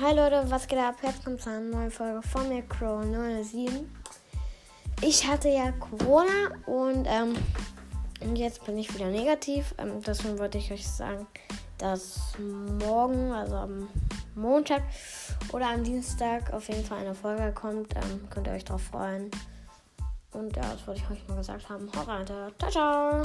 Hi Leute, was geht ab? Herzlich willkommen zu einer neuen Folge von mir, Crow 07. Ich hatte ja Corona und, ähm, und jetzt bin ich wieder negativ. Ähm, deswegen wollte ich euch sagen, dass morgen, also am Montag oder am Dienstag auf jeden Fall eine Folge kommt. Ähm, könnt ihr euch drauf freuen. Und ja, das wollte ich euch mal gesagt haben. Haut rein, ciao, ciao.